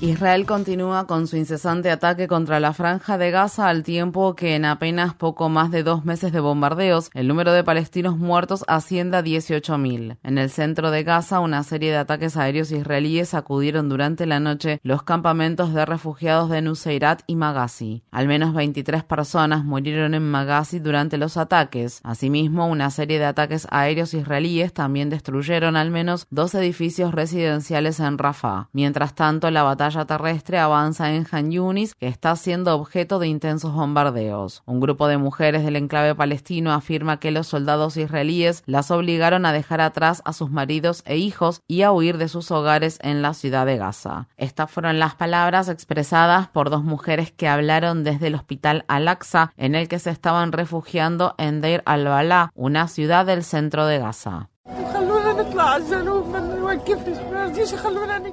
Israel continúa con su incesante ataque contra la franja de Gaza al tiempo que en apenas poco más de dos meses de bombardeos, el número de palestinos muertos asciende a 18.000. En el centro de Gaza, una serie de ataques aéreos israelíes sacudieron durante la noche los campamentos de refugiados de Nuseirat y Maghazi. Al menos 23 personas murieron en Maghazi durante los ataques. Asimismo, una serie de ataques aéreos israelíes también destruyeron al menos dos edificios residenciales en Rafah. Mientras tanto, la batalla terrestre avanza en Han Yunis, que está siendo objeto de intensos bombardeos. Un grupo de mujeres del enclave palestino afirma que los soldados israelíes las obligaron a dejar atrás a sus maridos e hijos y a huir de sus hogares en la ciudad de Gaza. Estas fueron las palabras expresadas por dos mujeres que hablaron desde el hospital Al-Aqsa, en el que se estaban refugiando en Deir al-Balá, una ciudad del centro de Gaza.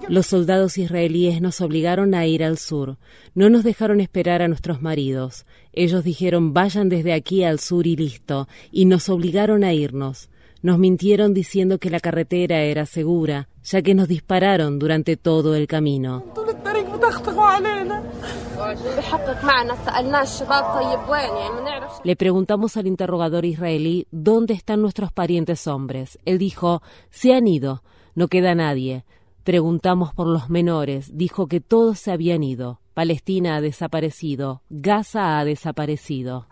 Los soldados israelíes nos obligaron a ir al sur. No nos dejaron esperar a nuestros maridos. Ellos dijeron vayan desde aquí al sur y listo, y nos obligaron a irnos. Nos mintieron diciendo que la carretera era segura, ya que nos dispararon durante todo el camino. Le preguntamos al interrogador israelí dónde están nuestros parientes hombres. Él dijo, se han ido, no queda nadie. Preguntamos por los menores, dijo que todos se habían ido. Palestina ha desaparecido, Gaza ha desaparecido.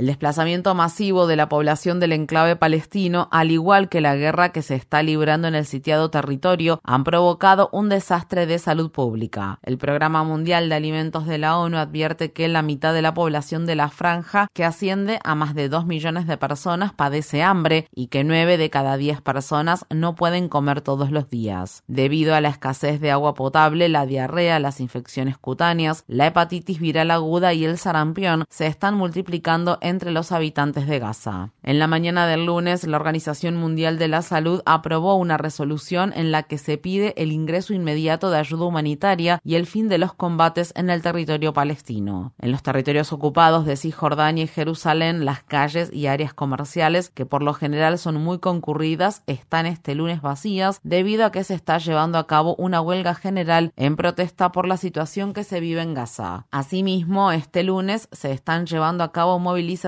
El desplazamiento masivo de la población del enclave palestino, al igual que la guerra que se está librando en el sitiado territorio, han provocado un desastre de salud pública. El Programa Mundial de Alimentos de la ONU advierte que la mitad de la población de la franja, que asciende a más de 2 millones de personas, padece hambre y que 9 de cada 10 personas no pueden comer todos los días. Debido a la escasez de agua potable, la diarrea, las infecciones cutáneas, la hepatitis viral aguda y el sarampión se están multiplicando en entre los habitantes de Gaza. En la mañana del lunes, la Organización Mundial de la Salud aprobó una resolución en la que se pide el ingreso inmediato de ayuda humanitaria y el fin de los combates en el territorio palestino. En los territorios ocupados de Cisjordania y Jerusalén, las calles y áreas comerciales, que por lo general son muy concurridas, están este lunes vacías debido a que se está llevando a cabo una huelga general en protesta por la situación que se vive en Gaza. Asimismo, este lunes se están llevando a cabo movilizaciones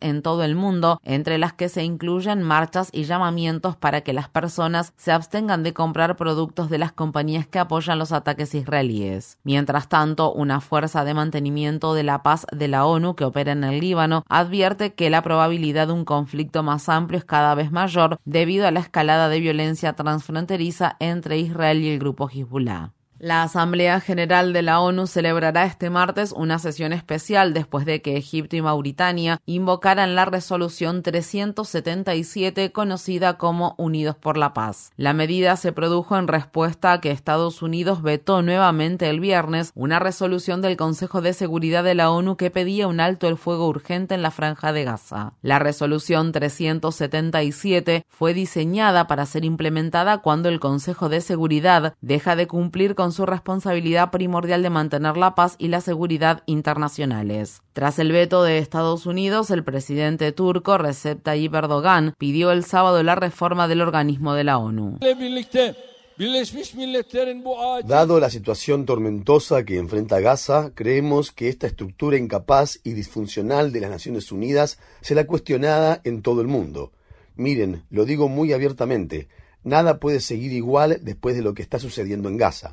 en todo el mundo, entre las que se incluyen marchas y llamamientos para que las personas se abstengan de comprar productos de las compañías que apoyan los ataques israelíes. Mientras tanto, una fuerza de mantenimiento de la paz de la ONU que opera en el Líbano advierte que la probabilidad de un conflicto más amplio es cada vez mayor debido a la escalada de violencia transfronteriza entre Israel y el grupo Hezbollah. La Asamblea General de la ONU celebrará este martes una sesión especial después de que Egipto y Mauritania invocaran la resolución 377 conocida como Unidos por la Paz. La medida se produjo en respuesta a que Estados Unidos vetó nuevamente el viernes una resolución del Consejo de Seguridad de la ONU que pedía un alto el fuego urgente en la franja de Gaza. La resolución 377 fue diseñada para ser implementada cuando el Consejo de Seguridad deja de cumplir con su responsabilidad primordial de mantener la paz y la seguridad internacionales. Tras el veto de Estados Unidos, el presidente turco Recep Tayyip Erdogan pidió el sábado la reforma del organismo de la ONU. Dado la situación tormentosa que enfrenta Gaza, creemos que esta estructura incapaz y disfuncional de las Naciones Unidas será cuestionada en todo el mundo. Miren, lo digo muy abiertamente, Nada puede seguir igual después de lo que está sucediendo en Gaza.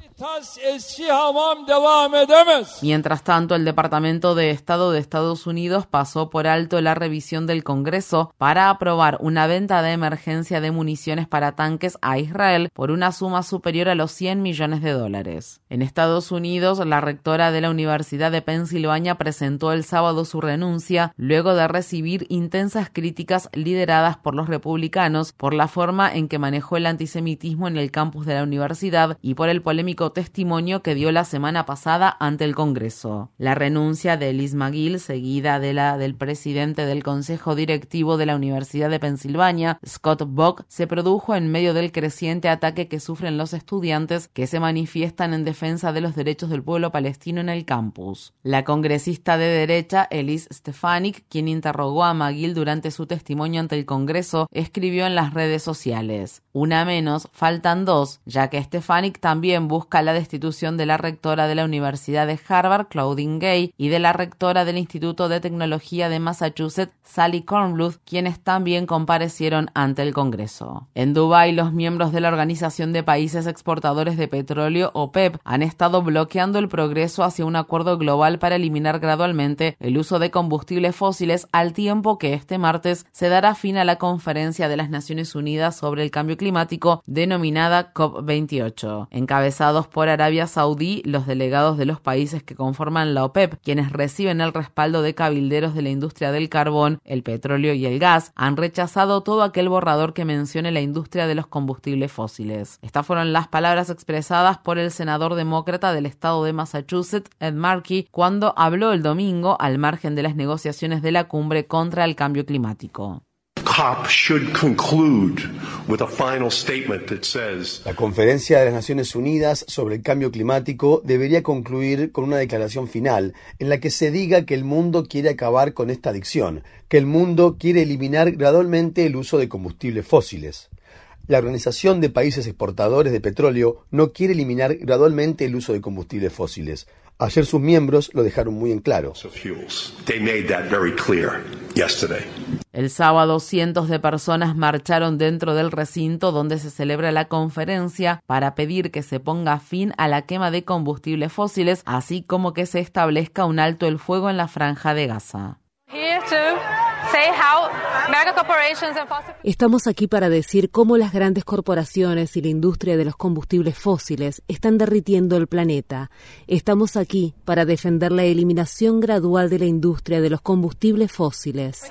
Mientras tanto, el Departamento de Estado de Estados Unidos pasó por alto la revisión del Congreso para aprobar una venta de emergencia de municiones para tanques a Israel por una suma superior a los 100 millones de dólares. En Estados Unidos, la rectora de la Universidad de Pensilvania presentó el sábado su renuncia luego de recibir intensas críticas lideradas por los republicanos por la forma en que manejó el antisemitismo en el campus de la universidad y por el polémico testimonio que dio la semana pasada ante el Congreso. La renuncia de Liz McGill, seguida de la del presidente del Consejo Directivo de la Universidad de Pensilvania, Scott Bock, se produjo en medio del creciente ataque que sufren los estudiantes que se manifiestan en defensa de los derechos del pueblo palestino en el campus. La congresista de derecha, Elise Stefanik, quien interrogó a McGill durante su testimonio ante el Congreso, escribió en las redes sociales. Una menos, faltan dos, ya que Stefanik también busca la destitución de la rectora de la Universidad de Harvard, Claudine Gay, y de la rectora del Instituto de Tecnología de Massachusetts, Sally Kornbluth, quienes también comparecieron ante el Congreso. En Dubái, los miembros de la Organización de Países Exportadores de Petróleo, OPEP, han estado bloqueando el progreso hacia un acuerdo global para eliminar gradualmente el uso de combustibles fósiles al tiempo que este martes se dará fin a la conferencia de las Naciones Unidas sobre el cambio climático denominada COP28. Encabezados por Arabia Saudí, los delegados de los países que conforman la OPEP, quienes reciben el respaldo de cabilderos de la industria del carbón, el petróleo y el gas, han rechazado todo aquel borrador que mencione la industria de los combustibles fósiles. Estas fueron las palabras expresadas por el senador demócrata del estado de Massachusetts, Ed Markey, cuando habló el domingo al margen de las negociaciones de la cumbre contra el cambio climático. La conferencia de las Naciones Unidas sobre el cambio climático debería concluir con una declaración final en la que se diga que el mundo quiere acabar con esta adicción, que el mundo quiere eliminar gradualmente el uso de combustibles fósiles. La Organización de Países Exportadores de Petróleo no quiere eliminar gradualmente el uso de combustibles fósiles. Ayer sus miembros lo dejaron muy en claro. El sábado cientos de personas marcharon dentro del recinto donde se celebra la conferencia para pedir que se ponga fin a la quema de combustibles fósiles, así como que se establezca un alto el fuego en la franja de Gaza. Estamos aquí para decir cómo las grandes corporaciones y la industria de los combustibles fósiles están derritiendo el planeta. Estamos aquí para defender la eliminación gradual de la industria de los combustibles fósiles.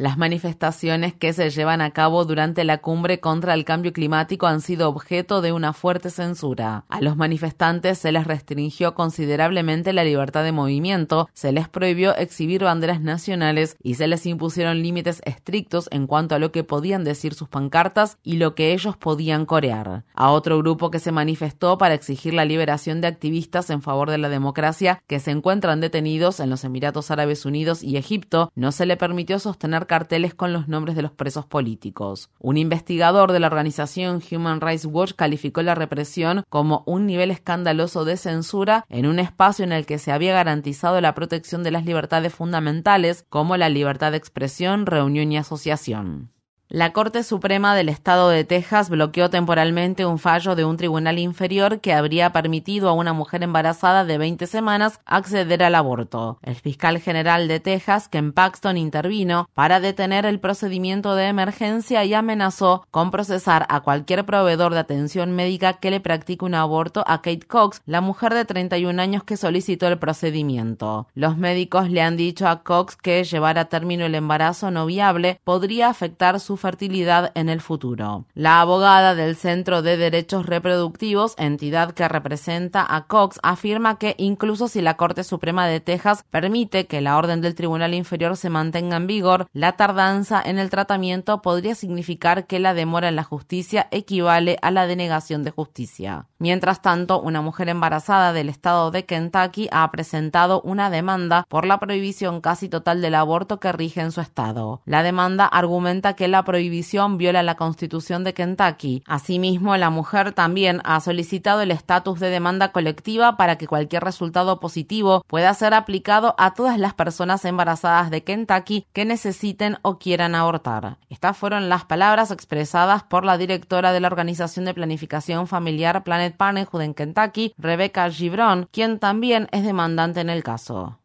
Las manifestaciones que se llevan a cabo durante la cumbre contra el cambio climático han sido objeto de una fuerte censura. A los manifestantes se les restringió considerablemente la libertad de movimiento, se les prohibió exhibir banderas nacionales y se les impusieron límites estrictos en cuanto a lo que podían decir sus pancartas y lo que ellos podían corear. A otro grupo que se manifestó para exigir la liberación de activistas en favor de la democracia que se encuentran detenidos en los Emiratos Árabes Unidos y Egipto no se le permitió sostener carteles con los nombres de los presos políticos. Un investigador de la organización Human Rights Watch calificó la represión como un nivel escandaloso de censura en un espacio en el que se había garantizado la protección de las libertades fundamentales como la libertad de expresión, reunión y asociación. La Corte Suprema del Estado de Texas bloqueó temporalmente un fallo de un tribunal inferior que habría permitido a una mujer embarazada de 20 semanas acceder al aborto. El fiscal general de Texas, Ken Paxton, intervino para detener el procedimiento de emergencia y amenazó con procesar a cualquier proveedor de atención médica que le practique un aborto a Kate Cox, la mujer de 31 años que solicitó el procedimiento. Los médicos le han dicho a Cox que llevar a término el embarazo no viable podría afectar su fertilidad en el futuro. La abogada del Centro de Derechos Reproductivos, entidad que representa a Cox, afirma que incluso si la Corte Suprema de Texas permite que la orden del Tribunal Inferior se mantenga en vigor, la tardanza en el tratamiento podría significar que la demora en la justicia equivale a la denegación de justicia. Mientras tanto, una mujer embarazada del estado de Kentucky ha presentado una demanda por la prohibición casi total del aborto que rige en su estado. La demanda argumenta que la prohibición viola la constitución de Kentucky. Asimismo, la mujer también ha solicitado el estatus de demanda colectiva para que cualquier resultado positivo pueda ser aplicado a todas las personas embarazadas de Kentucky que necesiten o quieran abortar. Estas fueron las palabras expresadas por la directora de la Organización de Planificación Familiar Planet Parenthood en Kentucky, Rebecca Gibron, quien también es demandante en el caso.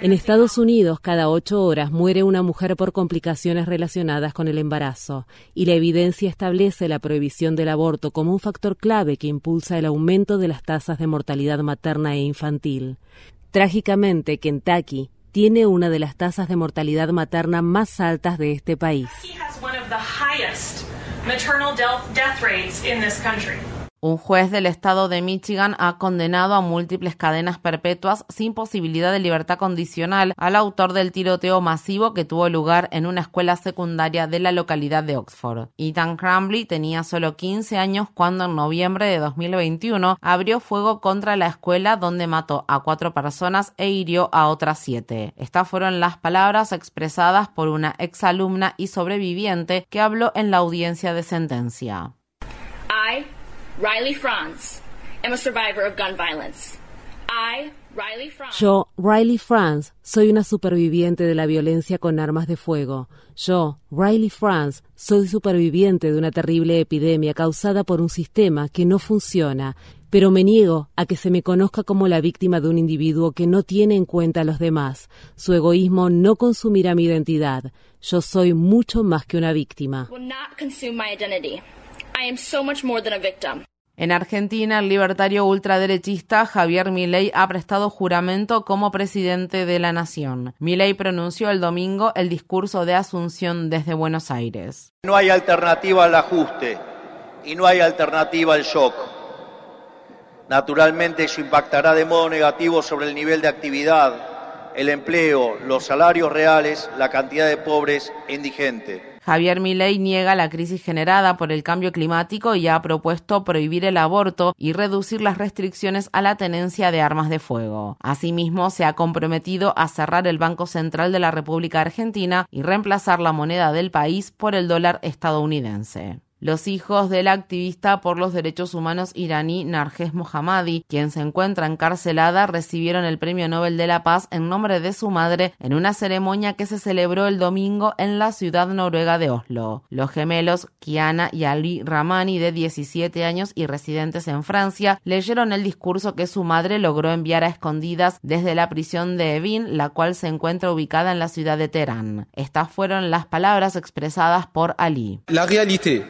En Estados Unidos, cada ocho horas muere una mujer por complicaciones relacionadas con el embarazo, y la evidencia establece la prohibición del aborto como un factor clave que impulsa el aumento de las tasas de mortalidad materna e infantil. Trágicamente, Kentucky tiene una de las tasas de mortalidad materna más altas de este país. Un juez del estado de Michigan ha condenado a múltiples cadenas perpetuas sin posibilidad de libertad condicional al autor del tiroteo masivo que tuvo lugar en una escuela secundaria de la localidad de Oxford. Ethan Crumbley tenía solo 15 años cuando en noviembre de 2021 abrió fuego contra la escuela donde mató a cuatro personas e hirió a otras siete. Estas fueron las palabras expresadas por una exalumna y sobreviviente que habló en la audiencia de sentencia. Riley Franz, am a survivor of gun violence. I, Riley Franz. Yo, Riley Franz, soy una superviviente de la violencia con armas de fuego. Yo, Riley Franz, soy superviviente de una terrible epidemia causada por un sistema que no funciona, pero me niego a que se me conozca como la víctima de un individuo que no tiene en cuenta a los demás. Su egoísmo no consumirá mi identidad. Yo soy mucho más que una víctima. Will not consume my identity. I am so much more than a victim. En Argentina, el libertario ultraderechista Javier Milei ha prestado juramento como presidente de la nación. Milei pronunció el domingo el discurso de Asunción desde Buenos Aires. No hay alternativa al ajuste y no hay alternativa al shock. Naturalmente eso impactará de modo negativo sobre el nivel de actividad, el empleo, los salarios reales, la cantidad de pobres e indigentes. Javier Milei niega la crisis generada por el cambio climático y ha propuesto prohibir el aborto y reducir las restricciones a la tenencia de armas de fuego. Asimismo, se ha comprometido a cerrar el Banco Central de la República Argentina y reemplazar la moneda del país por el dólar estadounidense. Los hijos del activista por los derechos humanos iraní Narges Mohammadi, quien se encuentra encarcelada, recibieron el Premio Nobel de la Paz en nombre de su madre en una ceremonia que se celebró el domingo en la ciudad noruega de Oslo. Los gemelos Kiana y Ali Ramani, de 17 años y residentes en Francia, leyeron el discurso que su madre logró enviar a escondidas desde la prisión de Evin, la cual se encuentra ubicada en la ciudad de Teherán. Estas fueron las palabras expresadas por Ali. La realidad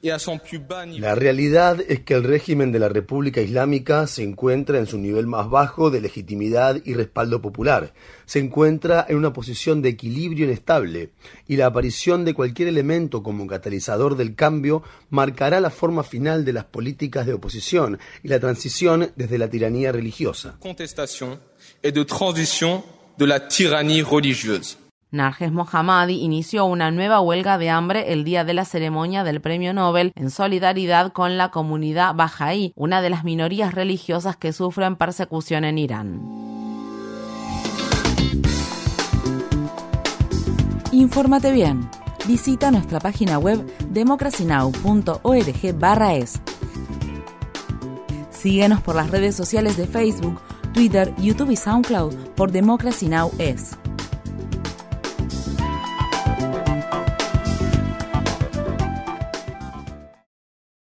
la realidad es que el régimen de la República Islámica se encuentra en su nivel más bajo de legitimidad y respaldo popular. Se encuentra en una posición de equilibrio inestable y la aparición de cualquier elemento como catalizador del cambio marcará la forma final de las políticas de oposición y la transición desde la tiranía religiosa. Contestación y de transición de la tiranía religiosa. Narges Mohammadi inició una nueva huelga de hambre el día de la ceremonia del Premio Nobel en solidaridad con la comunidad Bahá'í, una de las minorías religiosas que sufren persecución en Irán. Infórmate bien. Visita nuestra página web democracynow.org/es. Síguenos por las redes sociales de Facebook, Twitter, YouTube y SoundCloud por Democracy Now! es.